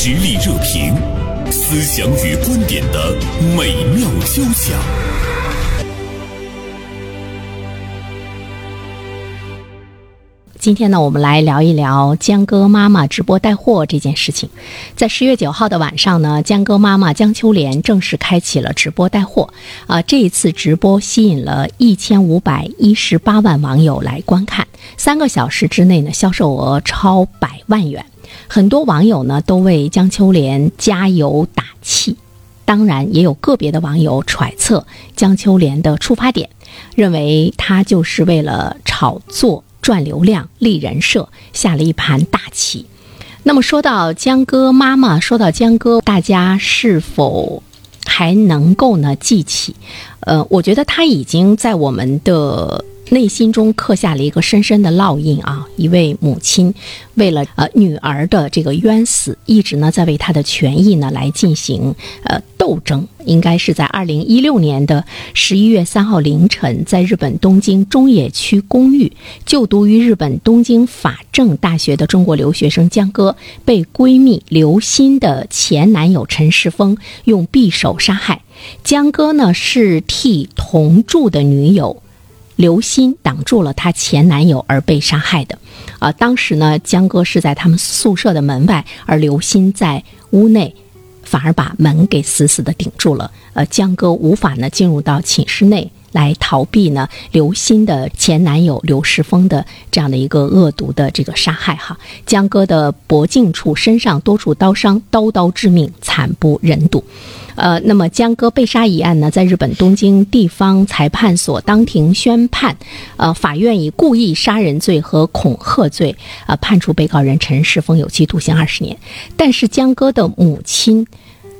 实力热评，思想与观点的美妙交响。今天呢，我们来聊一聊江歌妈妈直播带货这件事情。在十月九号的晚上呢，江歌妈妈江秋莲正式开启了直播带货。啊，这一次直播吸引了一千五百一十八万网友来观看，三个小时之内呢，销售额超百万元。很多网友呢都为江秋莲加油打气，当然也有个别的网友揣测江秋莲的出发点，认为她就是为了炒作。赚流量、立人设，下了一盘大棋。那么说到江歌妈妈，说到江歌，大家是否还能够呢记起？呃，我觉得她已经在我们的。内心中刻下了一个深深的烙印啊！一位母亲为了呃女儿的这个冤死，一直呢在为她的权益呢来进行呃斗争。应该是在二零一六年的十一月三号凌晨，在日本东京中野区公寓就读于日本东京法政大学的中国留学生江歌，被闺蜜刘鑫的前男友陈世峰用匕首杀害。江歌呢是替同住的女友。刘鑫挡住了她前男友而被杀害的，啊，当时呢，江歌是在他们宿舍的门外，而刘鑫在屋内，反而把门给死死的顶住了，呃，江歌无法呢进入到寝室内。来逃避呢？刘鑫的前男友刘世峰的这样的一个恶毒的这个杀害哈，江歌的脖颈处、身上多处刀伤，刀刀致命，惨不忍睹。呃，那么江歌被杀一案呢，在日本东京地方裁判所当庭宣判，呃，法院以故意杀人罪和恐吓罪，呃，判处被告人陈世峰有期徒刑二十年。但是江歌的母亲。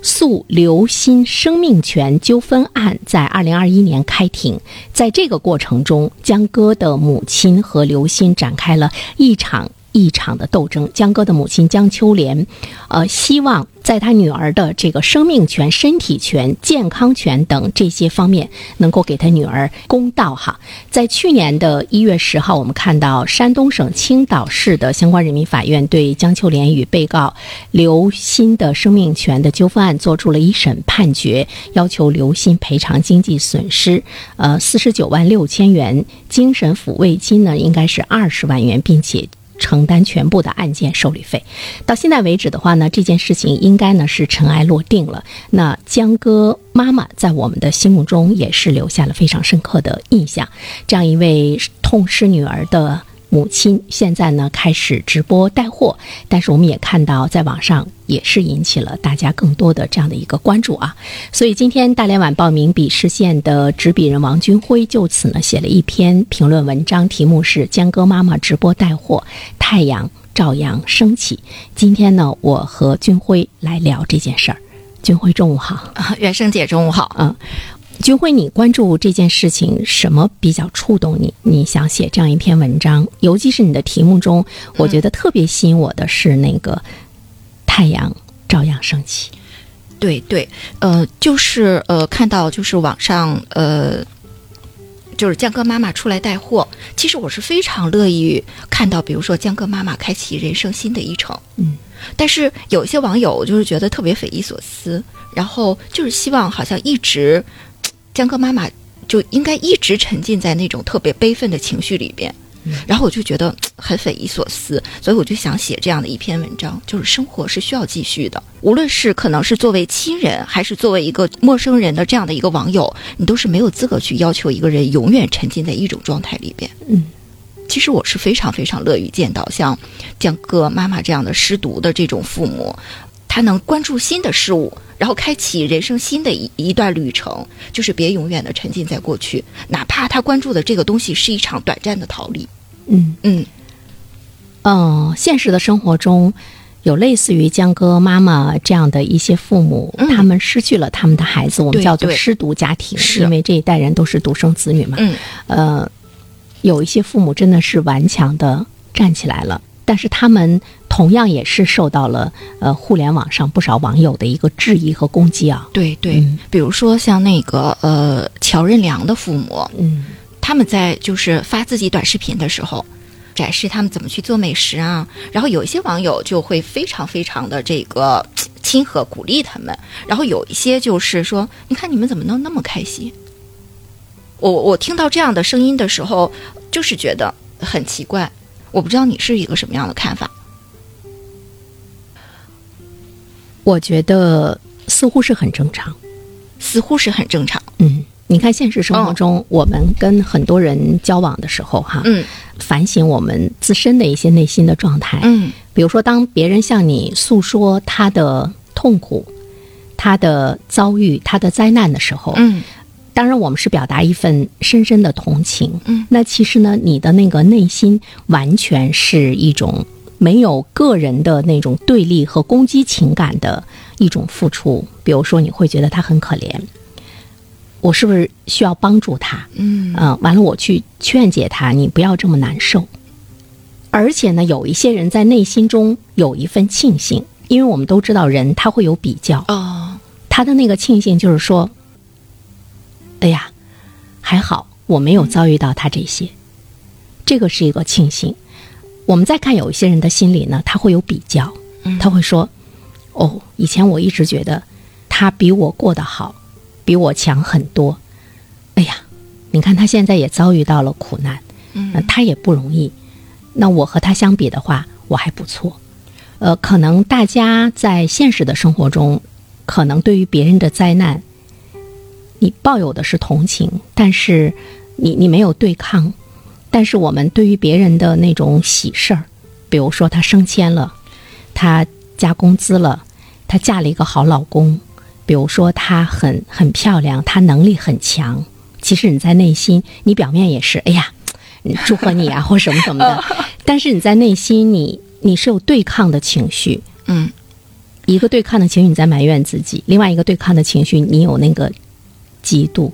诉刘鑫生命权纠纷案在二零二一年开庭，在这个过程中，江歌的母亲和刘鑫展开了一场。一场的斗争，江歌的母亲江秋莲，呃，希望在他女儿的这个生命权、身体权、健康权等这些方面，能够给他女儿公道哈。在去年的一月十号，我们看到山东省青岛市的相关人民法院对江秋莲与被告刘鑫的生命权的纠纷案作出了一审判决，要求刘鑫赔偿经济损失，呃，四十九万六千元，精神抚慰金呢，应该是二十万元，并且。承担全部的案件受理费，到现在为止的话呢，这件事情应该呢是尘埃落定了。那江哥妈妈在我们的心目中也是留下了非常深刻的印象。这样一位痛失女儿的。母亲现在呢开始直播带货，但是我们也看到在网上也是引起了大家更多的这样的一个关注啊。所以今天大连晚报名笔视线的执笔人王军辉就此呢写了一篇评论文章，题目是“江歌妈妈直播带货，太阳照样升起”。今天呢，我和军辉来聊这件事儿。军辉，中午好。袁生姐，中午好。嗯。军辉，你关注这件事情，什么比较触动你？你想写这样一篇文章，尤其是你的题目中，我觉得特别吸引我的是那个“太阳照样升起”。对对，呃，就是呃，看到就是网上呃，就是江哥妈妈出来带货，其实我是非常乐意看到，比如说江哥妈妈开启人生新的一程。嗯，但是有一些网友就是觉得特别匪夷所思，然后就是希望好像一直。江歌妈妈就应该一直沉浸在那种特别悲愤的情绪里边，然后我就觉得很匪夷所思，所以我就想写这样的一篇文章，就是生活是需要继续的，无论是可能是作为亲人，还是作为一个陌生人的这样的一个网友，你都是没有资格去要求一个人永远沉浸在一种状态里边。嗯，其实我是非常非常乐于见到像江哥妈妈这样的失独的这种父母。他能关注新的事物，然后开启人生新的一一段旅程，就是别永远的沉浸在过去，哪怕他关注的这个东西是一场短暂的逃离。嗯嗯嗯，现实的生活中有类似于江哥妈妈这样的一些父母，他们失去了他们的孩子，我们叫做失独家庭，因为这一代人都是独生子女嘛。嗯，呃，有一些父母真的是顽强的站起来了。但是他们同样也是受到了呃互联网上不少网友的一个质疑和攻击啊。对对，比如说像那个呃乔任梁的父母，嗯，他们在就是发自己短视频的时候，展示他们怎么去做美食啊。然后有一些网友就会非常非常的这个亲和鼓励他们，然后有一些就是说，你看你们怎么能那么开心？我我听到这样的声音的时候，就是觉得很奇怪。我不知道你是一个什么样的看法？我觉得似乎是很正常，似乎是很正常。嗯，你看现实生活中，我们跟很多人交往的时候，哈，嗯反省我们自身的一些内心的状态。嗯比如说，当别人向你诉说他的痛苦、他的遭遇、他的灾难的时候，嗯当然我们是表达一份深深的同情。嗯，那其实呢，你的那个内心完全是一种没有个人的那种对立和攻击情感的一种付出。比如说，你会觉得他很可怜，我是不是需要帮助他？嗯嗯，完了，我去劝解他，你不要这么难受。而且呢，有一些人在内心中有一份庆幸，因为我们都知道人他会有比较，哦他的那个庆幸就是说，哎呀，还好我没有遭遇到他这些，这个是一个庆幸。我们再看有一些人的心里呢，他会有比较，嗯他会说，哦，以前我一直觉得他比我过得好，比我强很多。哎呀，你看他现在也遭遇到了苦难，嗯那他也不容易。那我和他相比的话，我还不错。呃，可能大家在现实的生活中，可能对于别人的灾难，你抱有的是同情，但是你你没有对抗。但是我们对于别人的那种喜事儿，比如说她升迁了，她加工资了，她嫁了一个好老公，比如说她很很漂亮，她能力很强。其实你在内心，你表面也是哎呀，嗯祝贺你啊，或什么什么的。但是你在内心，你你是有对抗的情绪，嗯一个对抗的情绪你在埋怨自己，另外一个对抗的情绪你有那个嫉妒。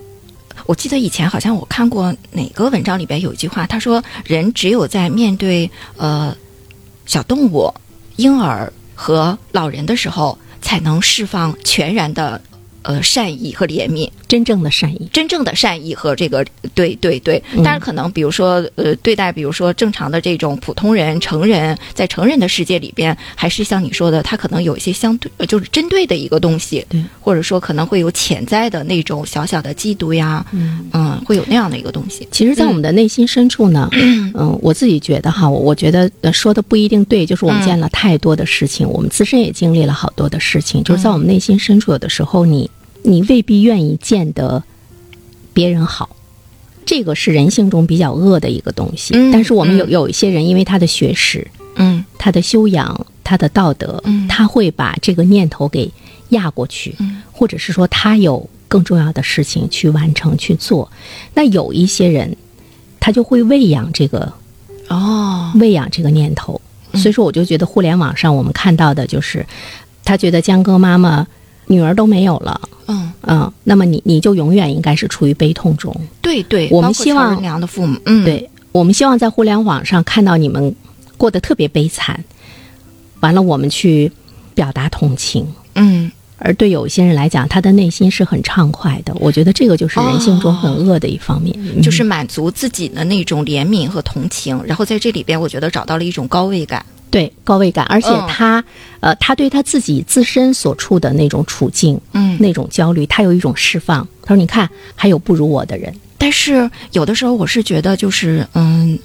我记得以前好像我看过哪个文章里边有一句话，他说人只有在面对呃小动物、婴儿和老人的时候，才能释放全然的呃善意和怜悯。真正的善意，真正的善意和这个对对对，但是可能比如说呃，对待比如说正常的这种普通人、成人，在成人的世界里边，还是像你说的，他可能有一些相对呃就是针对的一个东西，对，或者说可能会有潜在的那种小小的嫉妒呀，嗯。会有那样的一个东西。其实，在我们的内心深处呢，嗯，我自己觉得哈，我我觉得呃说的不一定对，就是我们见了太多的事情，我们自身也经历了好多的事情，就是在我们内心深处，有的时候你你未必愿意见得别人好。这个是人性中比较恶的一个东西，嗯但是我们有嗯。有一些人，因为他的学识、嗯。他的修养、他的道德，嗯。他会把这个念头给压过去，嗯。或者是说他有更重要的事情去完成去做。那有一些人，他就会喂养这个哦，喂养这个念头。所以说，我就觉得互联网上我们看到的就是，他觉得江哥妈妈女儿都没有了，嗯，嗯，那么你你就永远应该是处于悲痛中。对对，我们希望包括乔任梁的父母，嗯，对我们希望在互联网上看到你们过得特别悲惨，完了我们去表达同情。嗯而对有一些人来讲，他的内心是很畅快的。我觉得这个就是人性中很恶的一方面，嗯就是满足自己的那种怜悯和同情，然后在这里边，我觉得找到了一种高位感。对高位感，而且嗯他、呃，他对他自己自身所处的那种处境、嗯那种焦虑，他有一种释放。他说：“你看，还有不如我的人。但是有的时候我是觉得，就是嗯，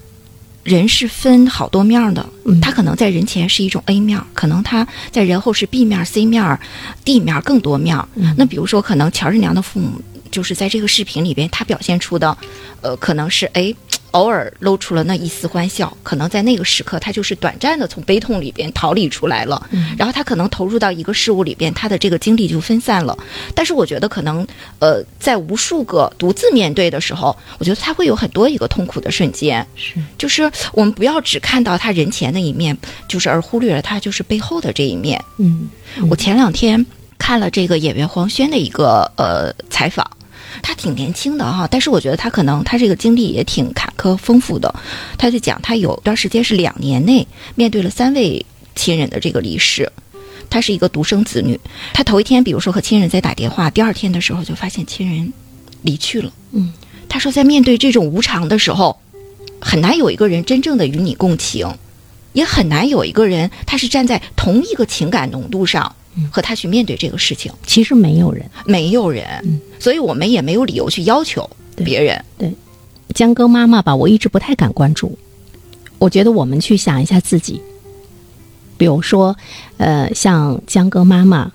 人是分好多面儿的，嗯他可能在人前是一种 A 面儿，可能他在人后是 B 面儿、C 面儿、D 面儿更多面那比如说，可能乔任梁的父母就是在这个视频里边，他表现出的，呃，可能是哎。偶尔露出了那一丝欢笑，可能在那个时刻，他就是短暂的从悲痛里边逃离出来了。然后他可能投入到一个事物里边，他的这个精力就分散了。但是我觉得可能，呃，在无数个独自面对的时候，我觉得他会有很多一个痛苦的瞬间。是，就是我们不要只看到他人前的一面，就是而忽略了他就是背后的这一面。嗯我前两天看了这个演员黄轩的一个呃采访，他挺年轻的哈，但是我觉得他可能他这个经历也挺坎坷丰富的。他就讲他有段时间是两年内面对了三位亲人的这个离世。他是一个独生子女，他头一天比如说和亲人在打电话，第二天的时候就发现亲人离去了。嗯，他说在面对这种无常的时候，很难有一个人真正的与你共情，也很难有一个人他是站在同一个情感浓度上和他去面对这个事情。其实没有人，没有人，所以我们也没有理由去要求别人。对。江哥妈妈吧，我一直不太敢关注。我觉得我们去想一下自己，比如说，呃，像江哥妈妈，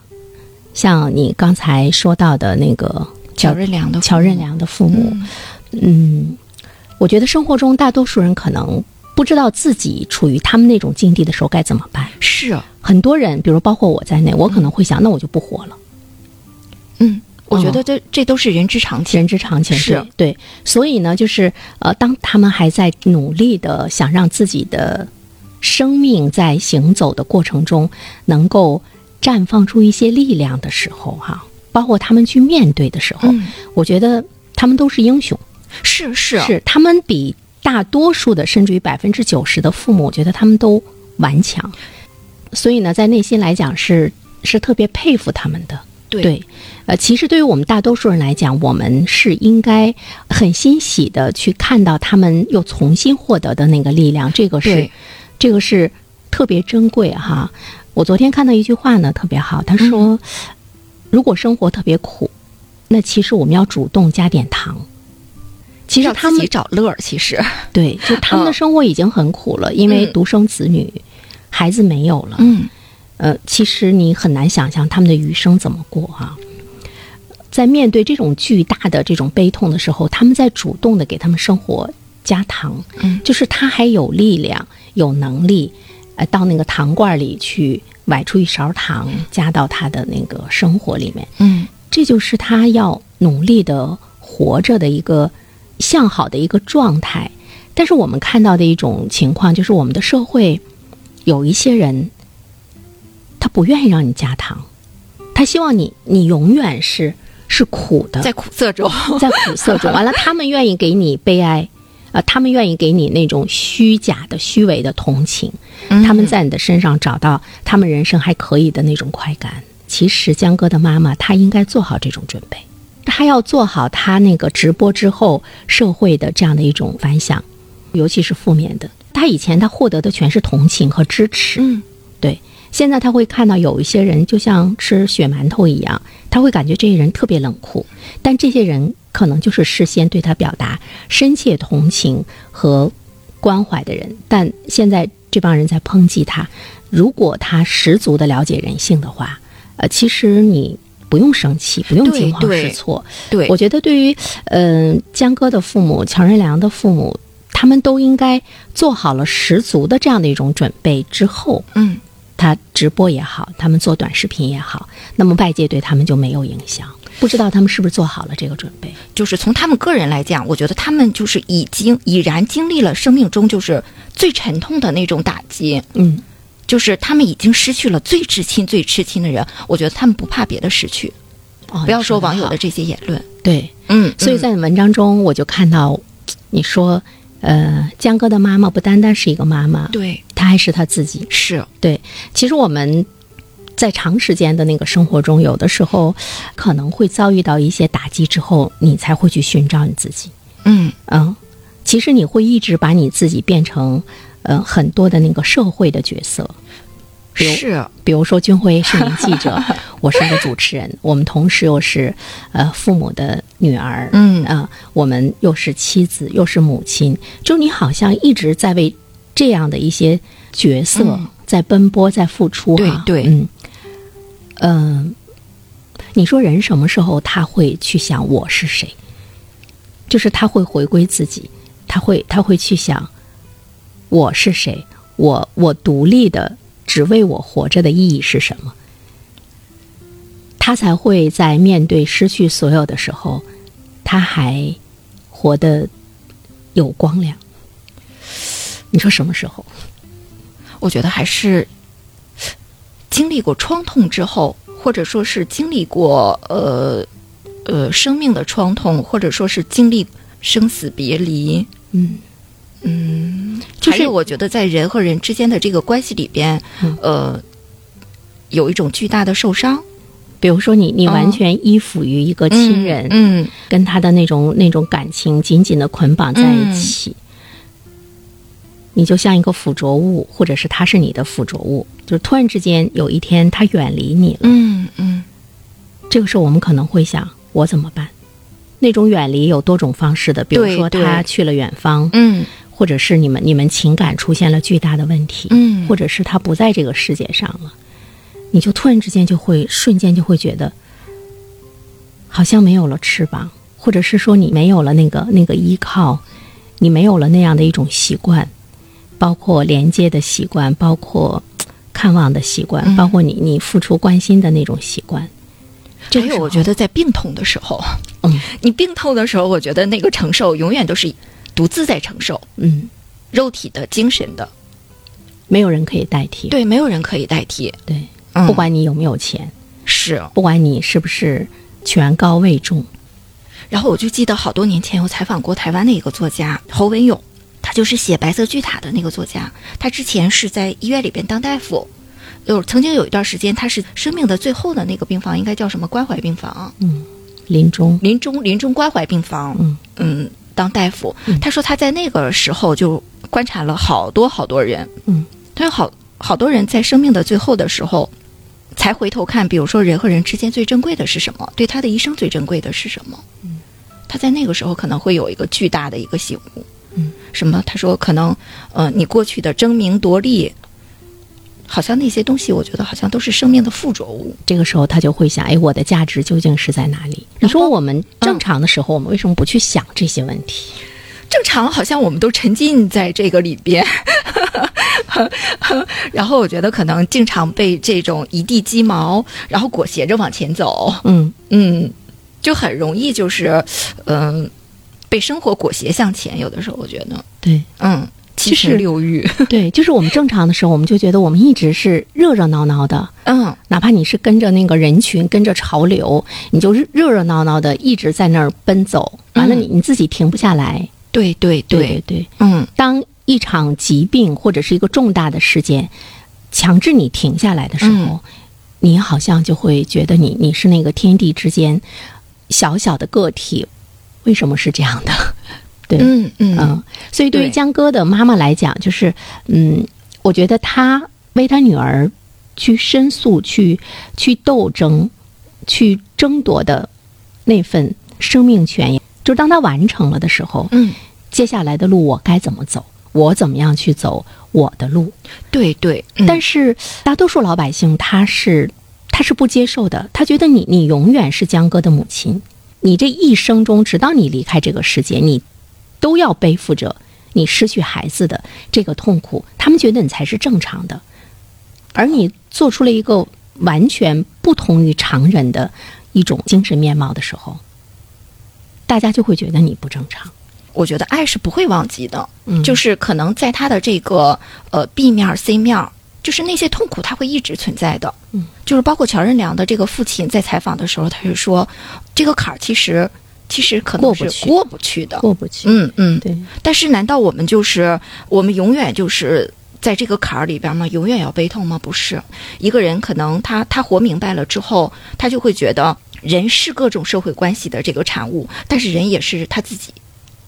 像你刚才说到的那个乔任梁的乔任梁的父母，嗯。嗯，我觉得生活中大多数人可能不知道自己处于他们那种境地的时候该怎么办。是，很多人，比如包括我在内，我可能会想，那我就不活了。嗯，我觉得这这都是人之常情。人之常情，是对对。所以呢，就是呃，当他们还在努力的想让自己的生命在行走的过程中能够绽放出一些力量的时候，哈，包括他们去面对的时候，嗯我觉得他们都是英雄，是是是他们比大多数的甚至于百分之九十的父母，我觉得他们都顽强。所以呢，在内心来讲是是特别佩服他们的。对。对，呃，其实对于我们大多数人来讲，我们是应该很欣喜的去看到他们又重新获得的那个力量，这个是这个是特别珍贵哈。我昨天看到一句话呢，特别好，他说，如果生活特别苦，那其实我们要主动加点糖。其实让自己他们找乐儿，其实。对，就他们的嗯。生活已经很苦了，因为嗯。独生子女，孩子没有了，嗯。呃，其实你很难想象他们的余生怎么过啊。在面对这种巨大的这种悲痛的时候，他们在主动的给他们生活加糖，嗯。就是他还有力量、有能力，呃，到那个糖罐里去崴出一勺糖，加到他的那个生活里面，嗯。这就是他要努力的活着的一个向好的一个状态。但是我们看到的一种情况，就是我们的社会有一些人，他不愿意让你加糖，他希望你你永远是是苦的，在苦涩中，在苦涩中。完了，他们愿意给你悲哀，呃，他们愿意给你那种虚假的、虚伪的同情，他们在你的身上找到他们人生还可以的那种快感。其实江哥的妈妈，她应该做好这种准备，她要做好她那个直播之后社会的这样的一种反响，尤其是负面的。他以前他获得的全是同情和支持，嗯对，现在他会看到有一些人就像吃血馒头一样，他会感觉这些人特别冷酷，但这些人可能就是事先对他表达深切同情和关怀的人，但现在这帮人在抨击他。如果他十足的了解人性的话，呃，其实你不用生气，不用惊慌失措。对，我觉得对于嗯、呃江歌的父母、乔任梁的父母，他们都应该做好了十足的这样的一种准备之后，嗯他直播也好，他们做短视频也好，那么外界对他们就没有影响。不知道他们是不是做好了这个准备？就是从他们个人来讲，我觉得他们就是已经已然经历了生命中就是最沉痛的那种打击，嗯，就是他们已经失去了最至亲、最至亲的人。我觉得他们不怕别的失去，哦不要说网友的这些言论。对，嗯，嗯所以在文章中我就看到你说，呃，江哥的妈妈不单单是一个妈妈，对她还是她自己。是对，其实我们在长时间的那个生活中，有的时候可能会遭遇到一些打击之后，你才会去寻找你自己。嗯嗯，其实你会一直把你自己变成呃很多的那个社会的角色，比如是。比如说军辉是名记者，我是一个主持人，我们同时又是呃父母的女儿，嗯。啊、我们又是妻子，又是母亲，就你好像一直在为这样的一些角色嗯。在奔波，在付出哈，对对。嗯，嗯、你说人什么时候他会去想我是谁？就是他会回归自己，他会他会去想我是谁，我我独立的只为我活着的意义是什么？他才会在面对失去所有的时候，他还活得有光亮。你说什么时候？我觉得还是经历过创痛之后，或者说是经历过呃呃生命的创痛，或者说是经历生死别离，嗯嗯，就是我觉得在人和人之间的这个关系里边，嗯。呃，有一种巨大的受伤，比如说你，你哦完全依附于一个亲人，嗯，跟他的那种那种感情紧紧的捆绑在一起。你就像一个附着物，或者是他是你的附着物，就是突然之间有一天他远离你了，嗯嗯。这个时候我们可能会想，我怎么办？那种远离有多种方式的，比如说他去了远方，嗯或者是你们你们情感出现了巨大的问题，嗯。或者是他不在这个世界上了，你就突然之间就会瞬间就会觉得，好像没有了翅膀，或者是说你没有了那个那个依靠，你没有了那样的一种习惯，包括连接的习惯，包括看望的习惯，嗯。包括你你付出关心的那种习惯。这还有，我觉得在病痛的时候，嗯。你病痛的时候，我觉得那个承受永远都是独自在承受，嗯，肉体的、精神的，没有人可以代替。对，没有人可以代替。对，嗯。不管你有没有钱，是，不管你是不是权高位重，然后我就记得好多年前我采访过台湾的一个作家侯文勇，他就是写《白色巨塔》的那个作家。他之前是在医院里边当大夫，有曾经有一段时间，他是生命的最后的那个病房，应该叫什么？关怀病房，嗯临终，临终临终关怀病房，嗯。嗯，当大夫嗯。他说他在那个时候就观察了好多好多人，嗯，他有好好多人在生命的最后的时候，才回头看，比如说人和人之间最珍贵的是什么，对他的一生最珍贵的是什么。嗯，他在那个时候可能会有一个巨大的一个醒悟。嗯，什么？他说可能，呃，你过去的争名夺利，好像那些东西，我觉得好像都是生命的附着物。这个时候他就会想：哎，我的价值究竟是在哪里？你说我们正常的时候，我们为什么不去想这些问题？正常好像我们都沉浸在这个里边，然后我觉得可能经常被这种一地鸡毛，然后裹挟着往前走，嗯，嗯，就很容易就是，嗯、被生活裹挟向前。有的时候我觉得，对嗯，七情六欲，对，就是我们正常的时候，我们就觉得我们一直是热热闹闹的，嗯，哪怕你是跟着那个人群，跟着潮流，你就热热热闹闹的一直在那儿奔走，完了你你自己停不下来。对对对。对，对对，嗯。当一场疾病或者是一个重大的事件强制你停下来的时候，嗯。你好像就会觉得你你是那个天地之间小小的个体，为什么是这样的？对，嗯嗯。嗯，所以对于江哥的妈妈来讲，就是嗯，我觉得她为她女儿去申诉、去去斗争、去争夺的那份生命权，就当她完成了的时候，嗯，接下来的路我该怎么走？我怎么样去走我的路？对对，嗯。但是大多数老百姓他是他是不接受的，他觉得你你永远是江哥的母亲，你这一生中直到你离开这个世界，你都要背负着你失去孩子的这个痛苦，他们觉得你才是正常的，而你做出了一个完全不同于常人的一种精神面貌的时候，大家就会觉得你不正常。我觉得爱是不会忘记的，嗯就是可能在他的这个呃 B 面 C 面，就是那些痛苦，他会一直存在的。嗯，就是包括乔任梁的这个父亲在采访的时候，他是说，这个坎儿其实其实可能是过不去的。过不去。嗯嗯，对，但是难道我们就是我们永远就是在这个坎儿里边吗？永远要悲痛吗？不是，一个人可能他他活明白了之后，他就会觉得人是各种社会关系的这个产物，但是人也是他自己。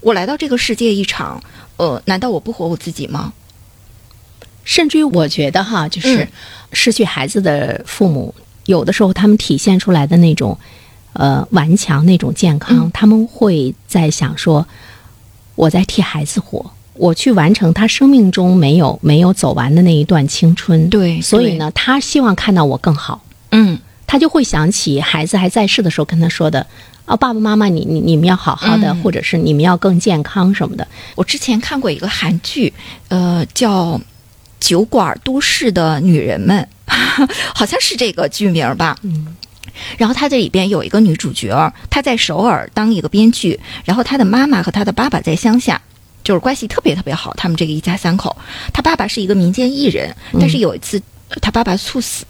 我来到这个世界一场，呃，难道我不活我自己吗？甚至于我觉得哈，就是嗯失去孩子的父母，有的时候他们体现出来的那种呃顽强、那种健康，嗯他们会在想说，我在替孩子活，我去完成他生命中没有没有走完的那一段青春。对所以呢，他希望看到我更好，嗯他就会想起孩子还在世的时候跟他说的。啊，爸爸妈妈，你你你们要好好的，嗯或者是你们要更健康什么的。我之前看过一个韩剧，呃，叫《酒馆都市的女人们》，好像是这个剧名吧。嗯然后他这里边有一个女主角，她在首尔当一个编剧，然后她的妈妈和她的爸爸在乡下，就是关系特别特别好。他们这个一家三口，他爸爸是一个民间艺人，但是有一次呃她爸爸猝死，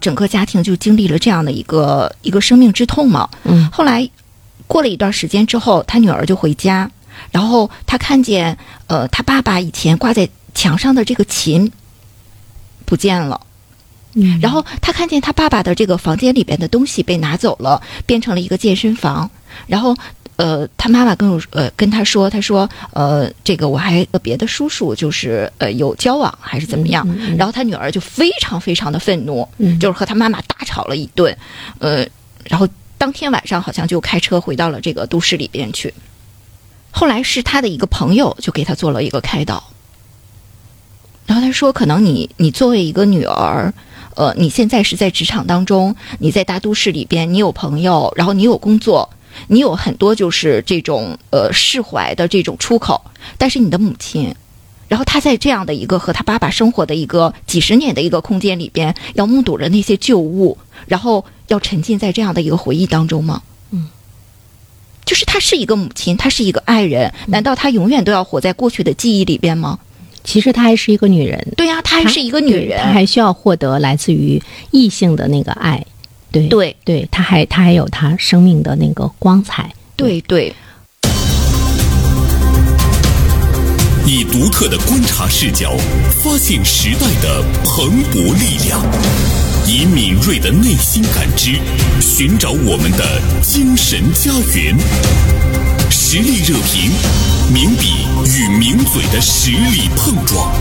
整个家庭就经历了这样的一个一个生命之痛嘛。嗯后来过了一段时间之后，他女儿就回家，然后他看见呃他爸爸以前挂在墙上的这个琴不见了。嗯然后他看见他爸爸的这个房间里边的东西被拿走了，变成了一个健身房。然后，呃，他妈妈跟我呃跟他说，他说呃，这个我还和别的叔叔就是呃有交往还是怎么样，然后他女儿就非常非常的愤怒，就是和他妈妈大吵了一顿，呃，然后当天晚上好像就开车回到了这个都市里边去。后来是他的一个朋友就给他做了一个开导，然后他说，可能你你作为一个女儿。呃，你现在是在职场当中，你在大都市里边，你有朋友，然后你有工作，你有很多就是这种呃释怀的这种出口。但是你的母亲，然后她在这样的一个和她爸爸生活的一个几十年的一个空间里边，要目睹着那些旧物，然后要沉浸在这样的一个回忆当中吗？嗯，就是她是一个母亲，她是一个爱人，难道她永远都要活在过去的记忆里边吗？其实她还是一个女人，对呀，她还是一个女人，她还需要获得来自于异性的那个爱，对对。对，她还她还有她生命的那个光彩，对对。以独特的观察视角，发现时代的蓬勃力量；以敏锐的内心感知，寻找我们的精神家园。实力热评，名笔与名嘴的实力碰撞。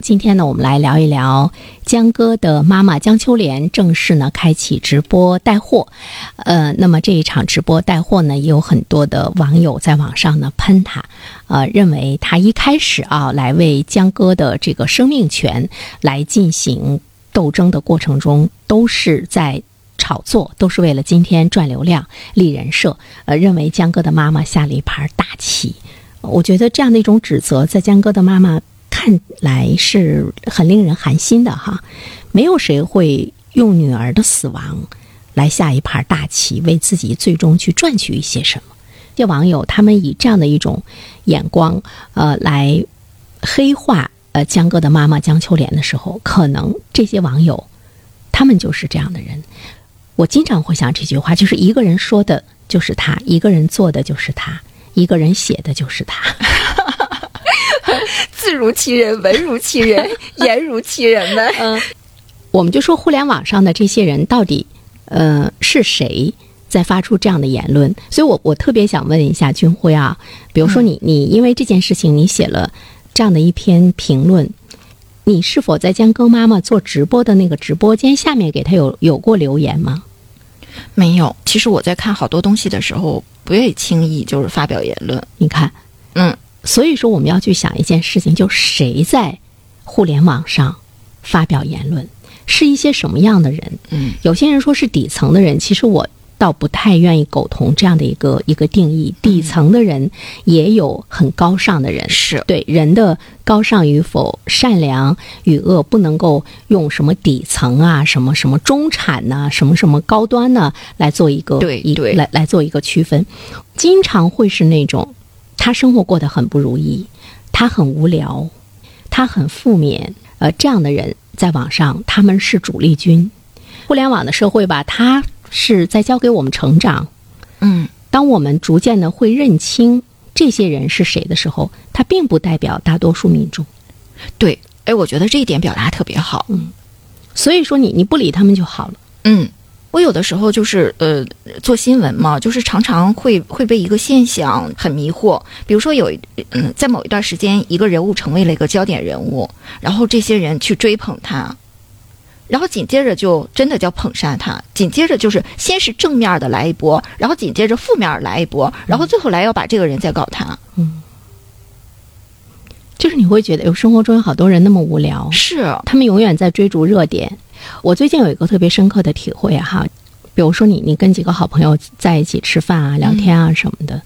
今天呢，我们来聊一聊江歌的妈妈江秋莲正式呢开启直播带货。呃，那么这一场直播带货呢，也有很多的网友在网上呢喷他，呃，认为他一开始啊来为江歌的这个生命权来进行斗争的过程中，都是在。炒作都是为了今天赚流量、立人设，呃，认为江歌的妈妈下了一盘大棋。我觉得这样的一种指责，在江歌的妈妈看来是很令人寒心的哈。没有谁会用女儿的死亡来下一盘大棋，为自己最终去赚取一些什么。这些网友他们以这样的一种眼光，呃，来黑化呃江歌的妈妈江秋莲的时候，可能这些网友他们就是这样的人。我经常会想这句话，就是一个人说的就是他，一个人做的就是他，一个人写的就是他。字如其人，文如其人，言如其人们。嗯，我们就说互联网上的这些人到底，呃，是谁在发出这样的言论？所以我我特别想问一下军辉啊，比如说你你因为这件事情你写了这样的一篇评论。你是否在江哥妈妈做直播的那个直播间下面给他有有过留言吗？没有。其实我在看好多东西的时候，不愿意轻易就是发表言论。你看，嗯，所以说我们要去想一件事情，就谁在互联网上发表言论，是一些什么样的人？嗯，有些人说是底层的人，其实我。倒不太愿意苟同这样的一个一个定义。底层的人也有很高尚的人，是对人的高尚与否、善良与恶，不能够用什么底层啊、什么什么中产呐、什么什么高端呢来做一个对一对来来做一个区分。经常会是那种他生活过得很不如意，他很无聊，他很负面，呃，这样的人在网上他们是主力军。互联网的社会吧，他。是在教给我们成长，嗯，当我们逐渐的会认清这些人是谁的时候，他并不代表大多数民众。对，哎，我觉得这一点表达特别好，嗯，所以说你你不理他们就好了，嗯，我有的时候就是呃做新闻嘛，就是常常会会被一个现象很迷惑，比如说有嗯在某一段时间，一个人物成为了一个焦点人物，然后这些人去追捧他。然后紧接着就真的叫捧杀他，紧接着就是先是正面的来一波，然后紧接着负面来一波，然后最后来要把这个人再搞他。嗯，就是你会觉得，有生活中有好多人那么无聊，是他们永远在追逐热点。我最近有一个特别深刻的体会哈，比如说你你跟几个好朋友在一起吃饭啊、聊天啊什么的，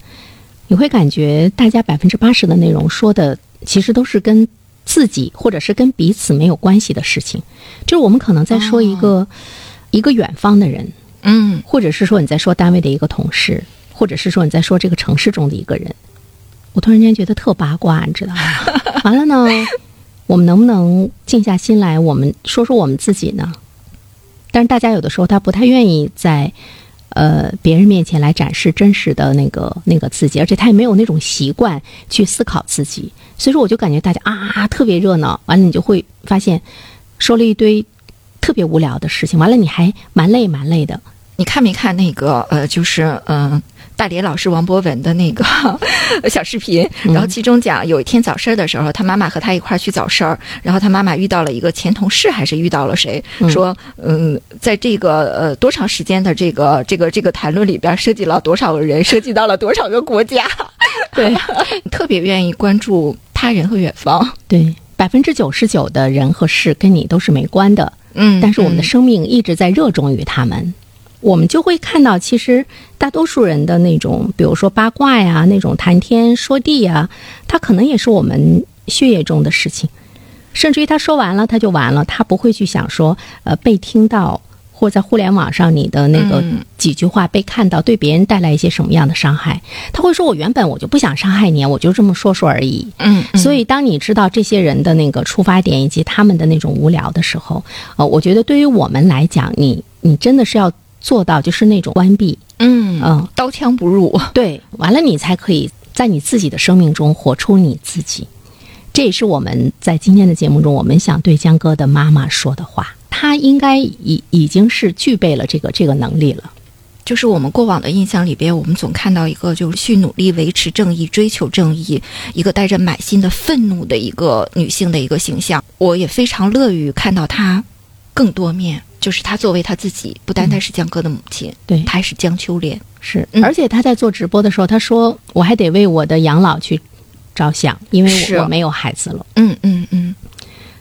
你会感觉大家百分之八十的内容说的其实都是跟。自己或者是跟彼此没有关系的事情，就是我们可能在说一个一个远方的人，嗯，或者是说你在说单位的一个同事，或者是说你在说这个城市中的一个人，我突然间觉得特八卦，你知道吗？完了呢，我们能不能静下心来，我们说说我们自己呢？但是大家有的时候他不太愿意在。呃，别人面前来展示真实的那个那个自己，而且他也没有那种习惯去思考自己，所以说我就感觉大家啊特别热闹，完了你就会发现说了一堆特别无聊的事情，完了你还蛮累蛮累的，你看没看那个呃，就是嗯、大连老师王博文的那个 小视频？然后其中讲有一天早市儿的时候，他妈妈和他一块儿去早市儿，然后他妈妈遇到了一个前同事，还是遇到了谁？说嗯，在这个呃多长时间的这个这个这个谈论里边，涉及了多少个人，涉及到了多少个国家？对特别愿意关注他人和远方。对，百分之九十九的人和事跟你都是没关的，嗯但是我们的生命一直在热衷于他们。我们就会看到，其实大多数人的那种，比如说八卦呀，那种谈天说地呀，他可能也是我们血液中的事情。甚至于他说完了，他就完了，他不会去想说，呃，被听到或在互联网上你的那个嗯几句话被看到，对别人带来一些什么样的伤害。他会说，我原本我就不想伤害你，我就这么说说而已。嗯，嗯所以，当你知道这些人的那个出发点以及他们的那种无聊的时候，呃，我觉得对于我们来讲，你你真的是要做到就是那种关闭，嗯嗯，刀枪不入。对，完了你才可以在你自己的生命中活出你自己。这也是我们在今天的节目中，我们想对江哥的妈妈说的话。他应该已已经是具备了这个这个能力了。就是我们过往的印象里边，我们总看到一个就是去努力维持正义、追求正义，一个带着满心的愤怒的一个女性的一个形象。我也非常乐于看到她更多面，就是她作为她自己，不单单是江歌的母亲，对她还是江秋莲。是，嗯而且他在做直播的时候，他说我还得为我的养老去着想，因为我我没有孩子了。嗯嗯嗯，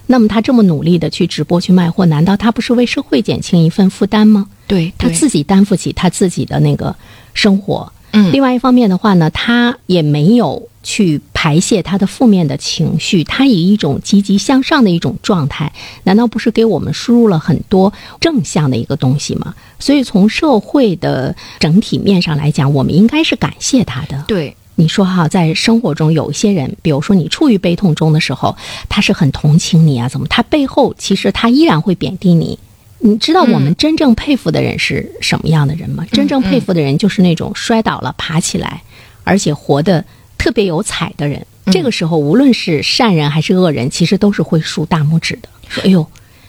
那么他这么努力的去直播去卖货，难道他不是为社会减轻一份负担吗？对，对他自己担负起他自己的那个生活。嗯另外一方面的话呢，他也没有去排泄他的负面的情绪，他以一种积极向上的一种状态，难道不是给我们输入了很多正向的一个东西吗？所以从社会的整体面上来讲，我们应该是感谢他的。对，你说哈，在生活中有一些人，比如说你处于悲痛中的时候，他是很同情你啊，怎么？他背后其实他依然会贬低你。你知道我们真正佩服的人是什么样的人吗？真正佩服的人就是那种摔倒了爬起来，而且活得特别有彩的人。这个时候，无论是善人还是恶人，其实都是会竖大拇指的，说：“哎呦。”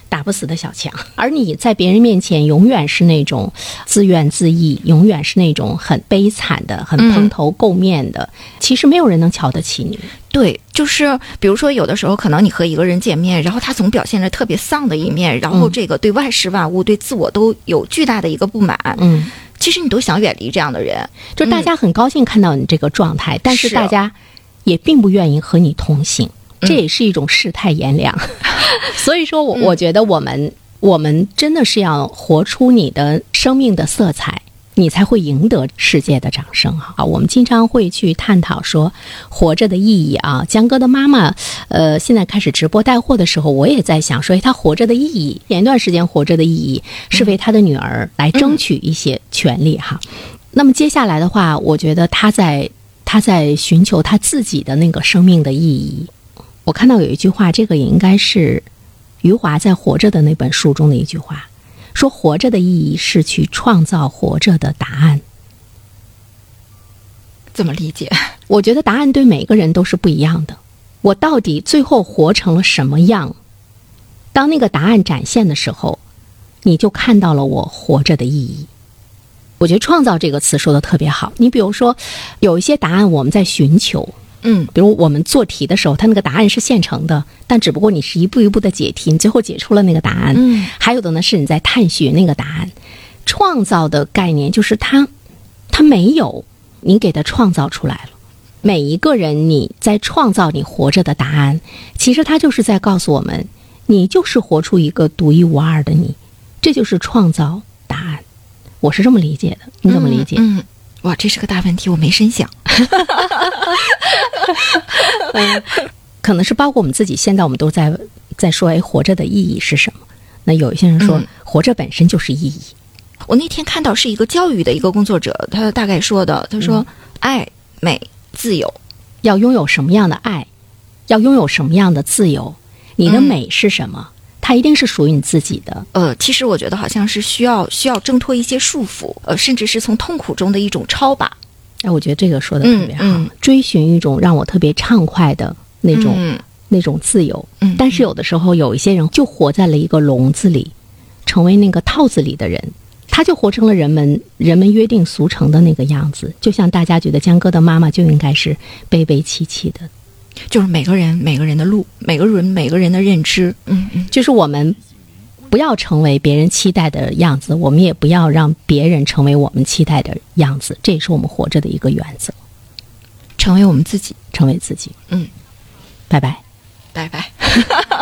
打不死的小强，而你在别人面前永远是那种自怨自艾，永远是那种很悲惨的、很蓬头垢面的。其实没有人能瞧得起你。对，就是比如说，有的时候可能你和一个人见面，然后他总表现着特别丧的一面，然后嗯这个对万事万物、对自我都有巨大的一个不满。嗯，其实你都想远离这样的人。就大家很高兴看到你这个状态，但是是大家也并不愿意和你同行，这也是一种世态炎凉。所以说我我觉得我们我们真的是要活出你的生命的色彩。你才会赢得世界的掌声啊！我们经常会去探讨说活着的意义啊。江哥的妈妈，呃，现在开始直播带货的时候，我也在想说，哎，他活着的意义，前一段时间活着的意义是为他的女儿来争取一些权利哈。那么接下来的话，我觉得他在他在寻求他自己的那个生命的意义。我看到有一句话，这个也应该是余华在《活着》的那本书中的一句话，说活着的意义是去创造活着的答案。怎么理解？我觉得答案对每个人都是不一样的。我到底最后活成了什么样？当那个答案展现的时候，你就看到了我活着的意义。我觉得“创造”这个词说的特别好。你比如说，有一些答案我们在寻求，嗯比如我们做题的时候，它那个答案是现成的，但只不过你是一步一步的解题，你最后解出了那个答案。嗯还有的呢是你在探寻那个答案。创造的概念就是它，它没有，你给它创造出来了。每一个人你在创造你活着的答案，其实它就是在告诉我们，你就是活出一个独一无二的你，这就是创造答案。我是这么理解的，你怎么理解？嗯，哇，这是个大问题，我没深想。可能是包括我们自己，现在我们都在在说，哎，活着的意义是什么？那有一些人说，嗯活着本身就是意义。我那天看到是一个教育的一个工作者，他大概说的，他说：“爱、美、自由。要拥有什么样的爱，要拥有什么样的自由，你的嗯美是什么？它一定是属于你自己的。”呃，其实我觉得好像是需要需要挣脱一些束缚，呃，甚至是从痛苦中的一种超拔。哎，我觉得这个说的特别好，嗯嗯追寻一种让我特别畅快的那种、嗯那种自由。嗯但是有的时候有一些人就活在了一个笼子里，成为那个套子里的人。他就活成了人们人们约定俗成的那个样子，就像大家觉得江歌的妈妈就应该是悲悲戚戚的，就是每个人每个人的路，每个人每个人的认知，嗯嗯，就是我们不要成为别人期待的样子，我们也不要让别人成为我们期待的样子，这也是我们活着的一个原则，成为我们自己，成为自己。嗯，拜拜。拜拜。